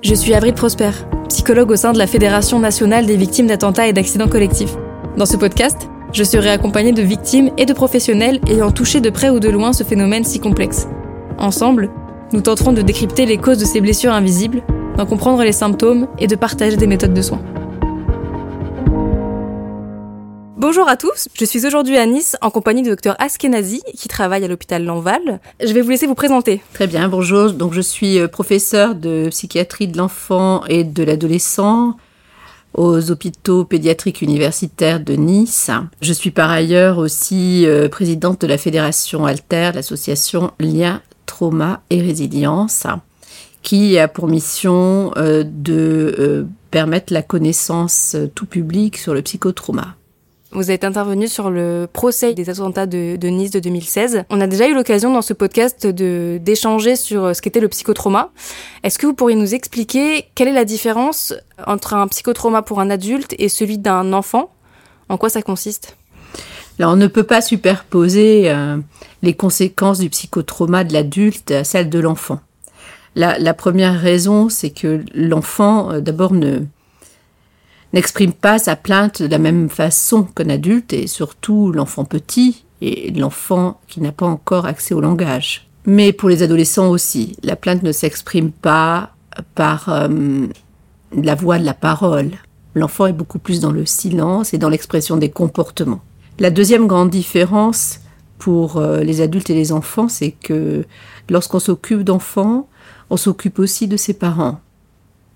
Je suis Avril Prosper, psychologue au sein de la Fédération nationale des victimes d'attentats et d'accidents collectifs. Dans ce podcast, je serai accompagnée de victimes et de professionnels ayant touché de près ou de loin ce phénomène si complexe. Ensemble, nous tenterons de décrypter les causes de ces blessures invisibles, d'en comprendre les symptômes et de partager des méthodes de soins. Bonjour à tous, je suis aujourd'hui à Nice en compagnie du docteur Askenazi qui travaille à l'hôpital Lanval. Je vais vous laisser vous présenter. Très bien, bonjour. Donc je suis euh, professeur de psychiatrie de l'enfant et de l'adolescent aux hôpitaux pédiatriques universitaires de Nice. Je suis par ailleurs aussi euh, présidente de la fédération Alter, l'association Lien, Trauma et Résilience, qui a pour mission euh, de permettre la connaissance tout public sur le psychotrauma. Vous êtes intervenu sur le procès des attentats de, Nice de 2016. On a déjà eu l'occasion dans ce podcast d'échanger sur euh, ce qu'était le psychotrauma. Est-ce que vous pourriez nous expliquer quelle est la différence entre un psychotrauma pour un adulte et celui d'un enfant? En quoi ça consiste? On ne peut pas superposer euh, les conséquences du psychotrauma de l'adulte à celles de l'enfant. La, la, première raison, c'est que l'enfant, euh, d'abord, ne n'exprime pas sa plainte de la même façon qu'un adulte et surtout l'enfant petit et l'enfant qui n'a pas encore accès au langage. Mais pour les adolescents aussi, la plainte ne s'exprime pas par euh, la voix de la parole. L'enfant est beaucoup plus dans le silence et dans l'expression des comportements. La deuxième grande différence pour euh, les adultes et les enfants, c'est que lorsqu'on s'occupe d'enfants, on s'occupe aussi de ses parents.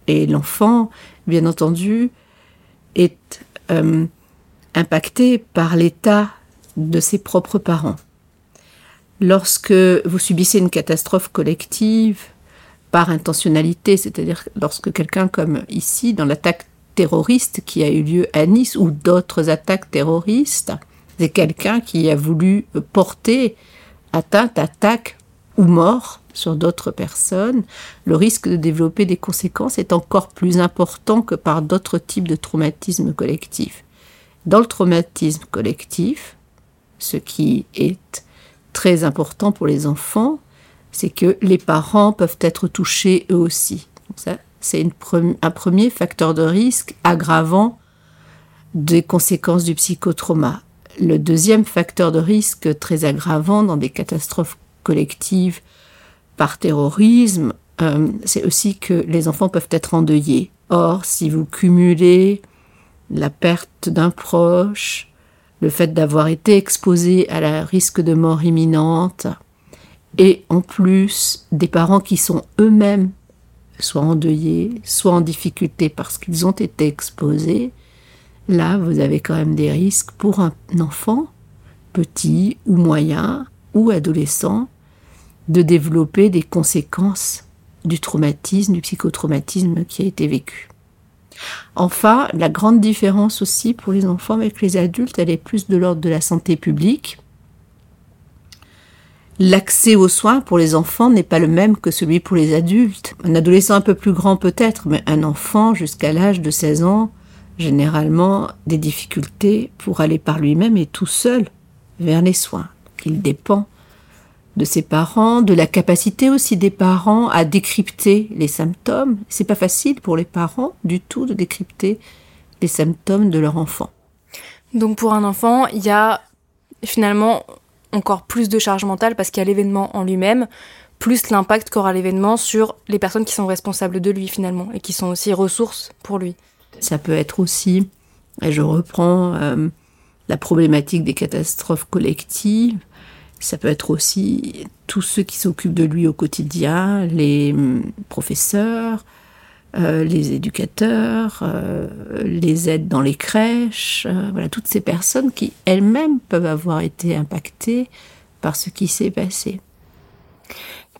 Et l'enfant, bien entendu, est euh, impacté par l'état de ses propres parents. Lorsque vous subissez une catastrophe collective par intentionnalité, c'est-à-dire lorsque quelqu'un comme ici, dans l'attaque terroriste qui a eu lieu à Nice ou d'autres attaques terroristes, c'est quelqu'un qui a voulu porter atteinte, attaque ou mort sur d'autres personnes, le risque de développer des conséquences est encore plus important que par d'autres types de traumatismes collectifs. Dans le traumatisme collectif, ce qui est très important pour les enfants, c'est que les parents peuvent être touchés eux aussi. ça, c'est un premier facteur de risque aggravant des conséquences du psychotrauma. Le deuxième facteur de risque très aggravant dans des catastrophes collectives par terrorisme, euh, c'est aussi que les enfants peuvent être endeuillés. Or, si vous cumulez la perte d'un proche, le fait d'avoir été exposé à la risque de mort imminente, et en plus des parents qui sont eux-mêmes soit endeuillés, soit en difficulté parce qu'ils ont été exposés, là, vous avez quand même des risques pour un enfant, petit ou moyen ou adolescent, de développer des conséquences du traumatisme, du psychotraumatisme qui a été vécu. Enfin, la grande différence aussi pour les enfants avec les adultes, elle est plus de l'ordre de la santé publique. L'accès aux soins pour les enfants n'est pas le même que celui pour les adultes. Un adolescent un peu plus grand peut-être, mais un enfant jusqu'à l'âge de 16 ans, généralement des difficultés pour aller par lui-même et tout seul vers les soins. Il dépend de ses parents, de la capacité aussi des parents à décrypter les symptômes. C'est pas facile pour les parents du tout de décrypter les symptômes de leur enfant. Donc pour un enfant, il y a finalement encore plus de charge mentale parce qu'il y a l'événement en lui-même, plus l'impact qu'aura l'événement sur les personnes qui sont responsables de lui finalement et qui sont aussi ressources pour lui. Ça peut être aussi, et je reprends euh, la problématique des catastrophes collectives, ça peut être aussi tous ceux qui s'occupent de lui au quotidien, les hum, professeurs, euh, les éducateurs, euh, les aides dans les crèches, euh, voilà, toutes ces personnes qui elles-mêmes peuvent avoir été impactées par ce qui s'est passé.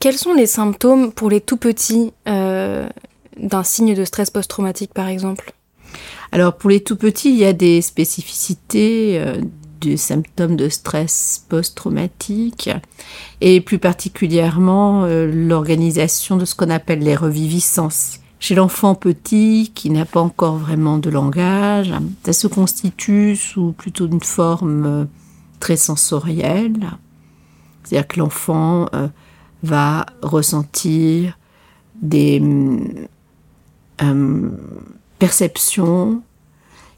Quels sont les symptômes pour les tout petits d'un signe de stress post-traumatique par exemple? Alors pour les tout petits, il y a des spécificités des symptômes de stress post-traumatique et plus particulièrement euh, l'organisation de ce qu'on appelle les reviviscences. Chez l'enfant petit qui n'a pas encore vraiment de langage, ça se constitue sous plutôt une forme euh, très sensorielle. C'est-à-dire que l'enfant euh, va ressentir des perceptions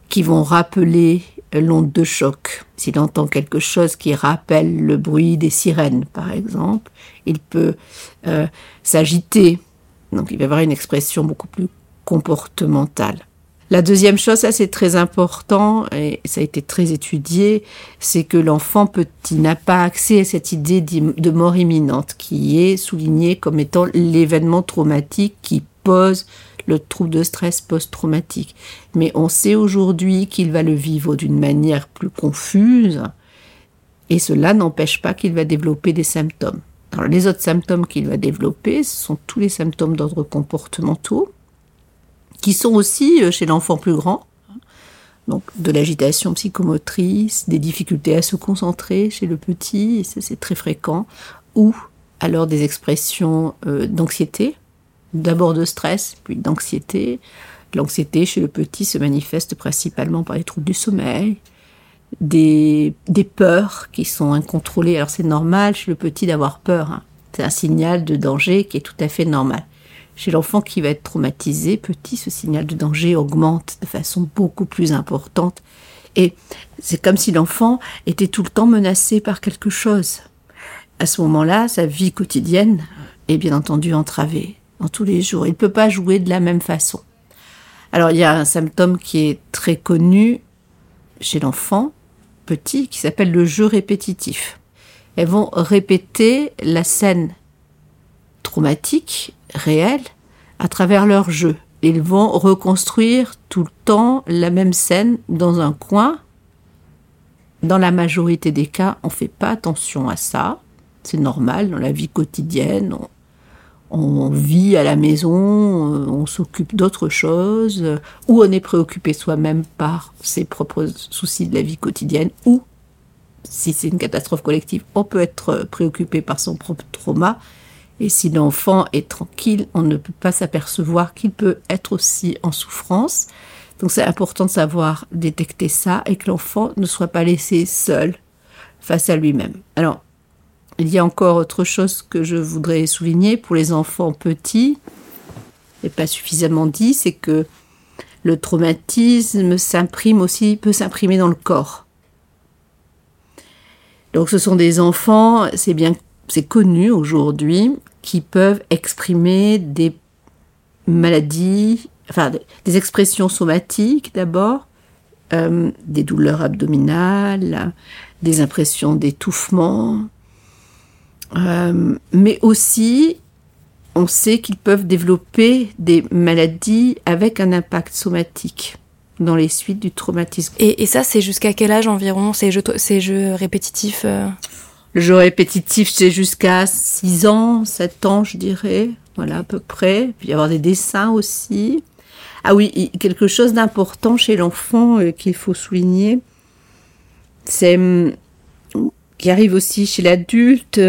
qui vont rappeler l'onde de choc. S'il entend quelque chose qui rappelle le bruit des sirènes, par exemple, il peut euh, s'agiter. Donc il va avoir une expression beaucoup plus comportementale. La deuxième chose, ça c'est très important, et ça a été très étudié, c'est que l'enfant petit n'a pas accès à cette idée de mort imminente qui est soulignée comme étant l'événement traumatique qui pose le trouble de stress post-traumatique. Mais on sait aujourd'hui qu'il va le vivre d'une manière plus confuse et cela n'empêche pas qu'il va développer des symptômes. Les autres symptômes qu'il va développer, ce sont tous les symptômes d'ordre comportementaux qui sont aussi euh, chez l'enfant plus grand. Donc de l'agitation psychomotrice, des difficultés à se concentrer chez le petit, c'est très fréquent, ou alors des expressions euh, d'anxiété, d'abord de stress, puis d'anxiété. L'anxiété chez le petit se manifeste principalement par les troubles du sommeil, des, des peurs qui sont incontrôlées. Alors c'est normal chez le petit d'avoir peur. Hein. C'est un signal de danger qui est tout à fait normal. Chez l'enfant qui va être traumatisé, petit, ce signal de danger augmente de façon beaucoup plus importante. Et c'est comme si l'enfant était tout le temps menacé par quelque chose. À ce moment-là, sa vie quotidienne est bien entendu entravée tous les jours. Il ne peut pas jouer de la même façon. Alors il y a un symptôme qui est très connu chez l'enfant petit qui s'appelle le jeu répétitif. Elles vont répéter la scène traumatique, réelle, à travers leur jeu. Ils vont reconstruire tout le temps la même scène dans un coin. Dans la majorité des cas, on ne fait pas attention à ça. C'est normal dans la vie quotidienne vit à la maison, euh, on s'occupe d'autres choses, ou on est préoccupé soi-même par ses propres soucis de la vie quotidienne, ou si c'est une catastrophe collective, on peut être préoccupé par son propre trauma. Et si l'enfant est tranquille, on ne peut pas s'apercevoir qu'il peut être aussi en souffrance. Donc c'est important de savoir détecter ça et que l'enfant ne soit pas laissé seul face à lui-même. Alors, il y a encore autre chose que je voudrais souligner pour les enfants petits, et pas suffisamment dit, c'est que le traumatisme s'imprime aussi, peut s'imprimer dans le corps. Donc ce sont des enfants, c'est bien, c'est connu aujourd'hui, qui peuvent exprimer des maladies, enfin des expressions somatiques d'abord, euh, des douleurs abdominales, des impressions d'étouffement, euh, mais aussi, on sait qu'ils peuvent développer des maladies avec un impact somatique dans les suites du traumatisme. Et, ça, c'est jusqu'à quel âge environ ces jeux, ces jeux répétitifs euh Le jeu répétitif, c'est jusqu'à 6 ans, 7 ans, je dirais. Voilà, à peu près. Puis y avoir des dessins aussi. Ah oui, quelque chose d'important chez l'enfant euh, qu'il faut souligner, c'est hum, arrive aussi chez l'adulte,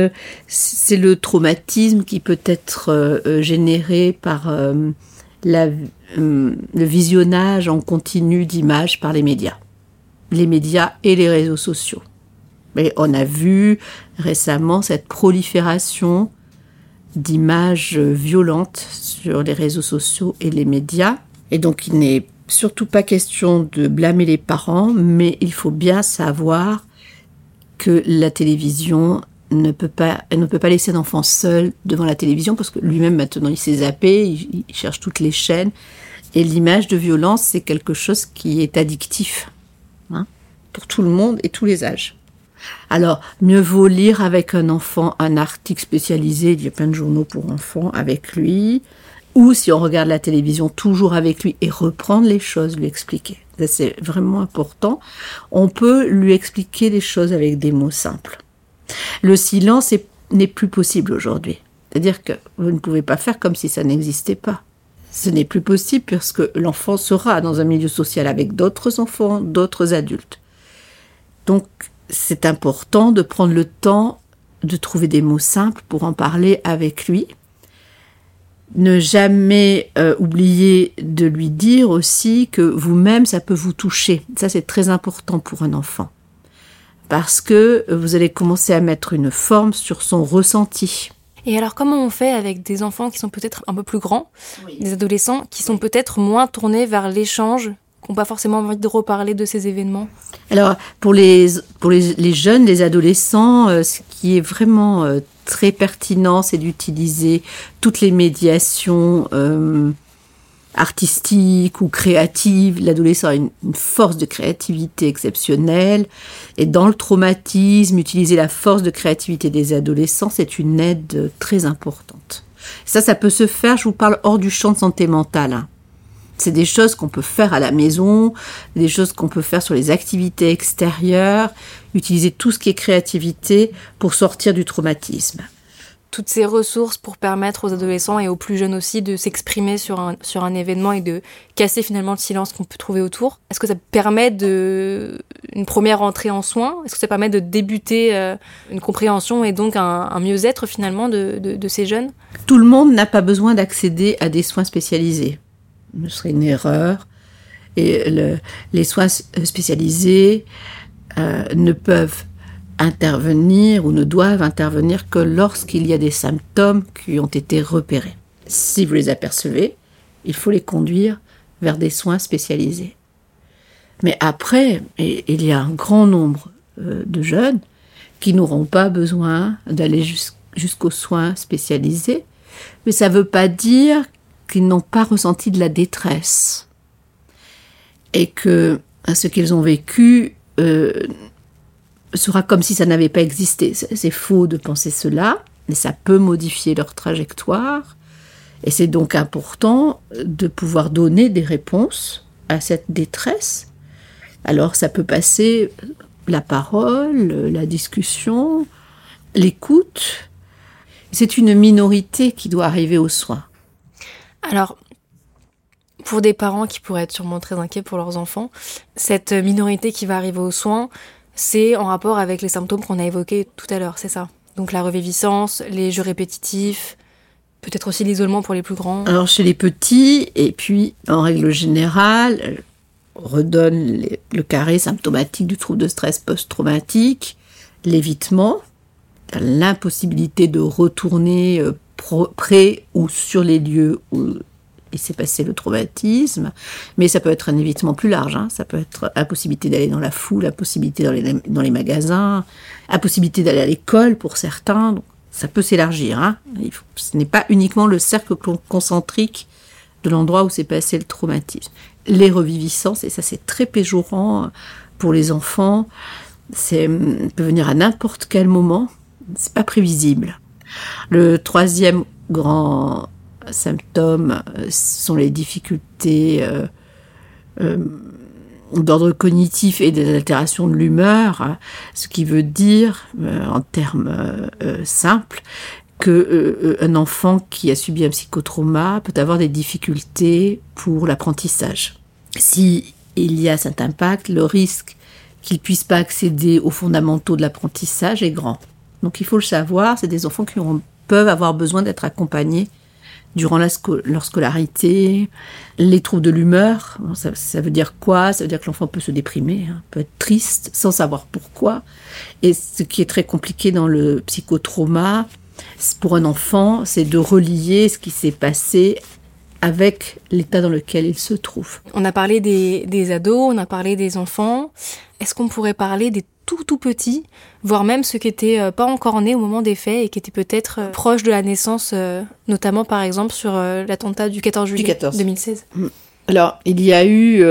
c'est le traumatisme qui peut être euh, euh, généré par euh, le visionnage en continu d'images par les médias, les médias et les réseaux sociaux. Mais on a vu récemment cette prolifération d'images violentes sur les réseaux sociaux et les médias. Et donc il n'est surtout pas question de blâmer les parents, mais il faut bien savoir que la télévision ne peut pas, ne peut pas laisser un enfant seul devant la télévision parce que lui-même maintenant il s'est zappé, il, cherche toutes les chaînes et l'image de violence c'est quelque chose qui est addictif hein, pour tout le monde et tous les âges. Alors, mieux vaut lire avec un enfant un article spécialisé, il y a plein de journaux pour enfants avec lui, ou si on regarde la télévision, toujours avec lui et reprendre les choses, lui expliquer. C'est vraiment important. On peut lui expliquer les choses avec des mots simples. Le silence n'est plus possible aujourd'hui. C'est-à-dire que vous ne pouvez pas faire comme si ça n'existait pas. Ce n'est plus possible puisque l'enfant sera dans un milieu social avec d'autres enfants, d'autres adultes. Donc, c'est important de prendre le temps de trouver des mots simples pour en parler avec lui. Ne jamais euh, oublier de lui dire aussi que vous-même, ça peut vous toucher. Ça, c'est très important pour un enfant. Parce que vous allez commencer à mettre une forme sur son ressenti. Et alors, comment on fait avec des enfants qui sont peut-être un peu plus grands, des adolescents qui sont peut-être moins tournés vers l'échange, qui pas forcément envie de reparler de ces événements Alors, pour les, pour les, jeunes, les adolescents, euh, ce qui est vraiment euh, très pertinent, c'est d'utiliser toutes les médiations. Euh, artistique ou créative. L'adolescent a une, force de créativité exceptionnelle. Et dans le traumatisme, utiliser la force de créativité des adolescents, c'est une aide très importante. Ça, ça peut se faire, je vous parle hors du champ de santé mentale. Hein. C'est des choses qu'on peut faire à la maison, des choses qu'on peut faire sur les activités extérieures, utiliser tout ce qui est créativité pour sortir du traumatisme toutes ces ressources pour permettre aux adolescents et aux plus jeunes aussi de s'exprimer sur un, sur un événement et de casser finalement le silence qu'on peut trouver autour. Est-ce que ça permet de une première entrée en soins Est-ce que ça permet de débuter euh, une compréhension et donc un, mieux-être finalement de, de, ces jeunes? Tout le monde n'a pas besoin d'accéder à des soins spécialisés. Ce serait une erreur. Et le, les soins spécialisés euh, ne peuvent intervenir ou ne doivent intervenir que lorsqu'il y a des symptômes qui ont été repérés. Si vous les apercevez, il faut les conduire vers des soins spécialisés. Mais après, il y a un grand nombre euh, de jeunes qui n'auront pas besoin d'aller jusqu'aux soins spécialisés, mais ça ne veut pas dire qu'ils n'ont pas ressenti de la détresse et que ce qu'ils ont vécu euh, sera comme si ça n'avait pas existé. C'est faux de penser cela, mais ça peut modifier leur trajectoire. Et c'est donc important de pouvoir donner des réponses à cette détresse. Alors ça peut passer la parole, la discussion, l'écoute. C'est une minorité qui doit arriver aux soins. Alors, pour des parents qui pourraient être sûrement très inquiets pour leurs enfants, cette minorité qui va arriver aux soins, c'est en rapport avec les symptômes qu'on a évoqués tout à l'heure, c'est ça? Donc la reviviscence, les jeux répétitifs, peut-être aussi l'isolement pour les plus grands. Alors chez les petits, et puis en règle générale, on redonne le carré symptomatique du trouble de stress post-traumatique, l'évitement, l'impossibilité de retourner euh, près ou sur les lieux où il s'est passé le traumatisme, mais ça peut être un évitement plus large. Hein. Ça peut être impossibilité d'aller dans la foule, impossibilité dans les, dans les magasins, impossibilité d'aller à l'école pour certains. Donc, ça peut s'élargir. Hein. ce n'est pas uniquement le cercle concentrique de l'endroit où s'est passé le traumatisme. Les reviviscences, et ça c'est très péjorant pour les enfants, c'est peut venir à n'importe quel moment. C'est pas prévisible. Le troisième grand symptômes euh, sont les difficultés euh, euh, d'ordre cognitif et des altérations de l'humeur, hein, ce qui veut dire, en termes simples, que un enfant qui a subi un psychotrauma peut avoir des difficultés pour l'apprentissage. Si il y a cet impact, le risque qu'il puisse pas accéder aux fondamentaux de l'apprentissage est grand. Donc il faut le savoir, c'est des enfants qui peuvent avoir besoin d'être accompagnés durant leur scolarité, les troubles de l'humeur. Ça, veut dire quoi? Ça veut dire que l'enfant peut se déprimer, hein, peut être triste sans savoir pourquoi. Et ce qui est très compliqué dans le psychotrauma, pour un enfant, c'est de relier ce qui s'est passé avec l'état dans lequel il se trouve. On a parlé des, des ados, on a parlé des enfants. Est-ce qu'on pourrait parler des tout tout petits, voire même ceux qui étaient euh, pas encore nés au moment des faits et qui étaient peut-être euh, proches de la naissance, euh, notamment par exemple sur l'attentat du 14 juillet 2016. Mm. Alors, il y a eu,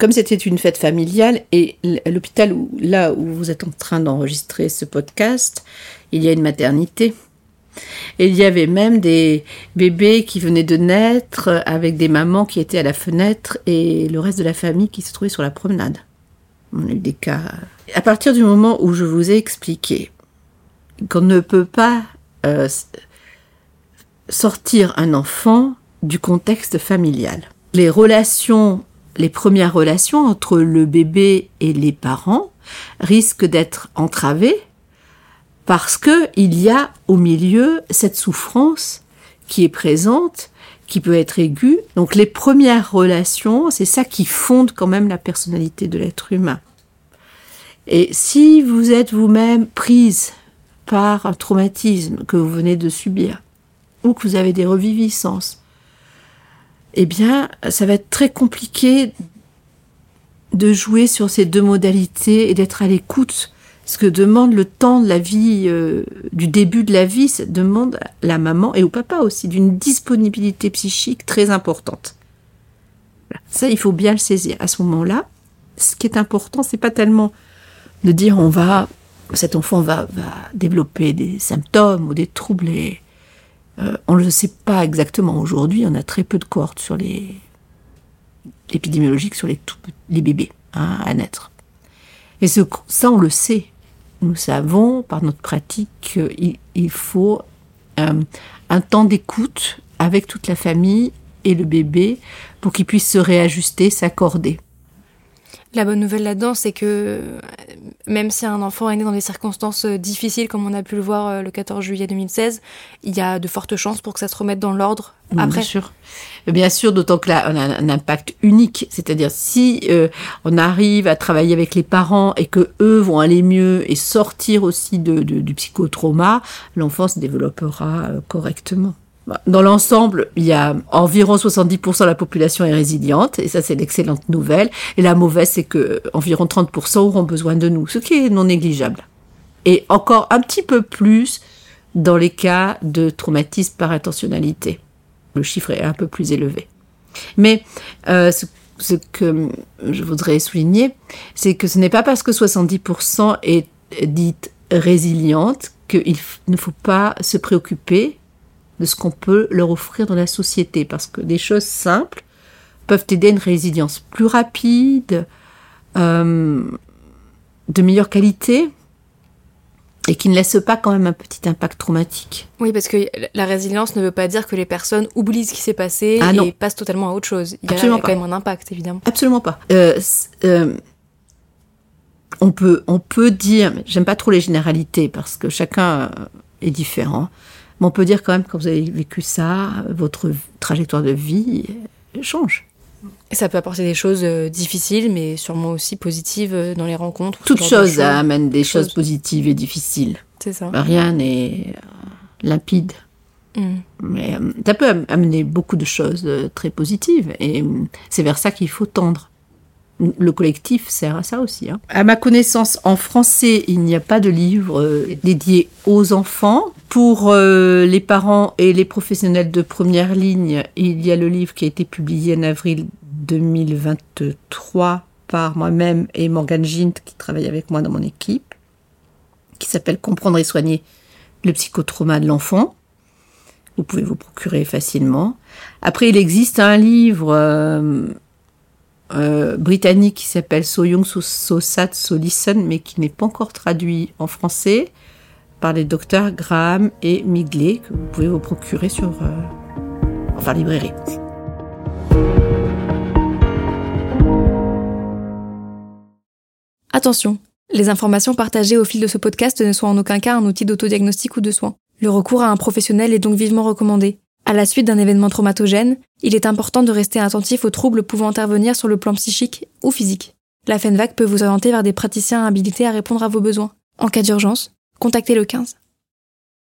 comme c'était une fête familiale, et l'hôpital où, là où vous êtes en train d'enregistrer ce podcast, il y a une maternité. Et il y avait même des bébés qui venaient de naître avec des mamans qui étaient à la fenêtre et le reste de la famille qui se trouvait sur la promenade. On a. À partir du moment où je vous ai expliqué qu'on ne peut pas euh, sortir un enfant du contexte familial. Les relations, les premières relations entre le bébé et les parents risquent d'être entravées parce que il y a au milieu cette souffrance qui est présente, qui peut être aiguë. Donc les premières relations, c'est ça qui fonde quand même la personnalité de l'être humain. Et si vous êtes vous-même prise par un traumatisme que vous venez de subir, ou que vous avez des reviviscences, eh bien, ça va être très compliqué de jouer sur ces deux modalités et d'être à l'écoute. Ce que demande le temps de la vie, euh, du début de la vie, ça demande à la maman et au papa aussi d'une disponibilité psychique très importante. Ça, il faut bien le saisir. À ce moment-là, ce qui est important, c'est pas tellement de dire on va, cet enfant va, développer des symptômes ou des troubles. Euh, on ne le sait pas exactement aujourd'hui. On a très peu de cohortes sur les épidémiologiques sur les, tout, les bébés hein, à naître. Et ce, ça, on le sait. Nous savons par notre pratique qu'il il faut euh, un temps d'écoute avec toute la famille et le bébé pour qu'il puisse se réajuster, s'accorder. La bonne nouvelle là-dedans, c'est que euh, même si un enfant est né dans des circonstances euh, difficiles, comme on a pu le voir euh, le 14 juillet 2016, il y a de fortes chances pour que ça se remette dans l'ordre après. Bien sûr. Bien sûr, d'autant que là, on a un impact unique. C'est-à-dire, si on arrive à travailler avec les parents et que eux vont aller mieux et sortir aussi de, du psychotrauma, l'enfant se développera correctement. Dans l'ensemble, il y a environ 70% de la population est résiliente, et ça c'est l'excellente nouvelle. Et la mauvaise, c'est que environ 30% auront besoin de nous, ce qui est non négligeable. Et encore un petit peu plus dans les cas de traumatisme par intentionnalité. Le chiffre est un peu plus élevé. Mais euh, ce, ce, que je voudrais souligner, c'est que ce n'est pas parce que 70% est dite résiliente qu'il ne faut pas se préoccuper de ce qu'on peut leur offrir dans la société. Parce que des choses simples peuvent aider à une résilience plus rapide, euh, de meilleure qualité, et qui ne laisse pas quand même un petit impact traumatique. Oui, parce que la résilience ne veut pas dire que les personnes oublient ce qui s'est passé ah et passent totalement à autre chose. Il y a, quand même un impact, évidemment. Absolument pas. Euh, euh, on peut, on peut dire, j'aime pas trop les généralités parce que chacun est différent. Mais on peut dire quand même, quand vous avez vécu ça, votre trajectoire de vie change. Ça peut apporter des choses euh, difficiles, mais sûrement aussi positives euh, dans les rencontres. Toute chose amène des choses positives et difficiles. C'est ça. Rien n'est euh, limpide. Mm. Mais ça peut amener beaucoup de choses très positives, et c'est vers ça qu'il faut tendre. Le collectif sert à ça aussi. Hein. À ma connaissance, en français, il n'y a pas de livre dédié aux enfants. Pour euh, les parents et les professionnels de première ligne, il y a le livre qui a été publié en avril 2023 par moi-même et Morgane Gint qui travaille avec moi dans mon équipe, qui s'appelle Comprendre et soigner le psychotrauma de l'enfant. Vous pouvez vous procurer facilement. Après, il existe un livre euh, euh, britannique qui s'appelle So Young, So, so Sad, So Listen, mais qui n'est pas encore traduit en français par les docteurs Graham et Migley, que vous pouvez vous procurer sur euh, enfin librairie. Attention, les informations partagées au fil de ce podcast ne sont en aucun cas un outil d'autodiagnostic ou de soins. Le recours à un professionnel est donc vivement recommandé. À la suite d'un événement traumatogène, il est important de rester attentif aux troubles pouvant intervenir sur le plan psychique ou physique. La FENVAC peut vous orienter vers des praticiens habilités à répondre à vos besoins. En cas d'urgence, contactez le 15.